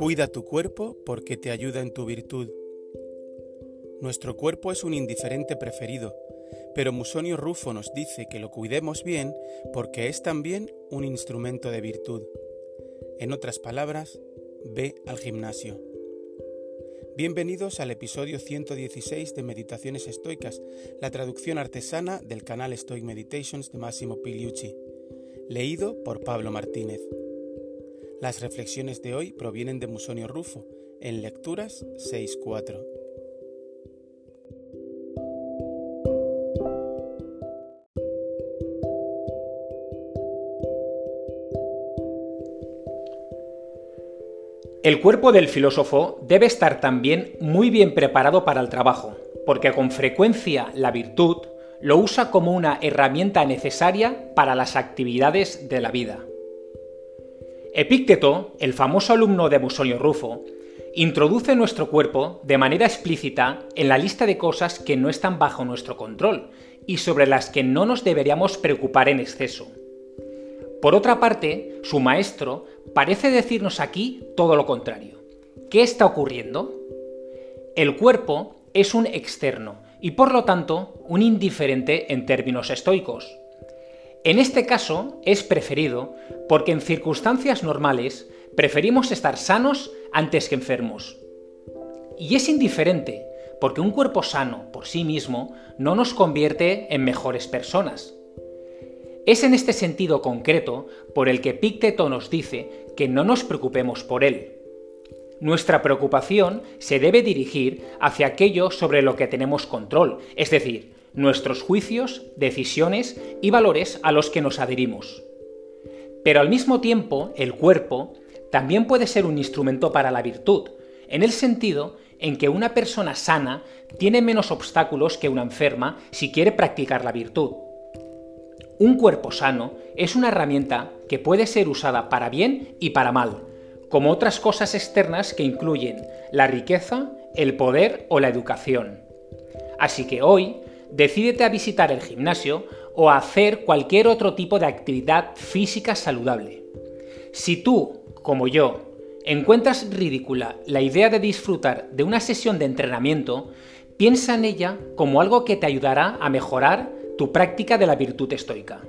Cuida tu cuerpo porque te ayuda en tu virtud. Nuestro cuerpo es un indiferente preferido, pero Musonio Rufo nos dice que lo cuidemos bien porque es también un instrumento de virtud. En otras palabras, ve al gimnasio. Bienvenidos al episodio 116 de Meditaciones Estoicas, la traducción artesana del canal Stoic Meditations de Massimo Piliucci, leído por Pablo Martínez. Las reflexiones de hoy provienen de Musonio Rufo, en Lecturas 6.4. El cuerpo del filósofo debe estar también muy bien preparado para el trabajo, porque con frecuencia la virtud lo usa como una herramienta necesaria para las actividades de la vida. Epícteto, el famoso alumno de Musonio Rufo, introduce nuestro cuerpo de manera explícita en la lista de cosas que no están bajo nuestro control y sobre las que no nos deberíamos preocupar en exceso. Por otra parte, su maestro parece decirnos aquí todo lo contrario. ¿Qué está ocurriendo? El cuerpo es un externo y por lo tanto un indiferente en términos estoicos. En este caso es preferido porque en circunstancias normales preferimos estar sanos antes que enfermos. Y es indiferente porque un cuerpo sano por sí mismo no nos convierte en mejores personas. Es en este sentido concreto por el que Pícteto nos dice que no nos preocupemos por él. Nuestra preocupación se debe dirigir hacia aquello sobre lo que tenemos control, es decir, nuestros juicios, decisiones y valores a los que nos adherimos. Pero al mismo tiempo, el cuerpo también puede ser un instrumento para la virtud, en el sentido en que una persona sana tiene menos obstáculos que una enferma si quiere practicar la virtud. Un cuerpo sano es una herramienta que puede ser usada para bien y para mal, como otras cosas externas que incluyen la riqueza, el poder o la educación. Así que hoy decídete a visitar el gimnasio o a hacer cualquier otro tipo de actividad física saludable. Si tú, como yo, encuentras ridícula la idea de disfrutar de una sesión de entrenamiento, piensa en ella como algo que te ayudará a mejorar tu práctica de la virtud estoica.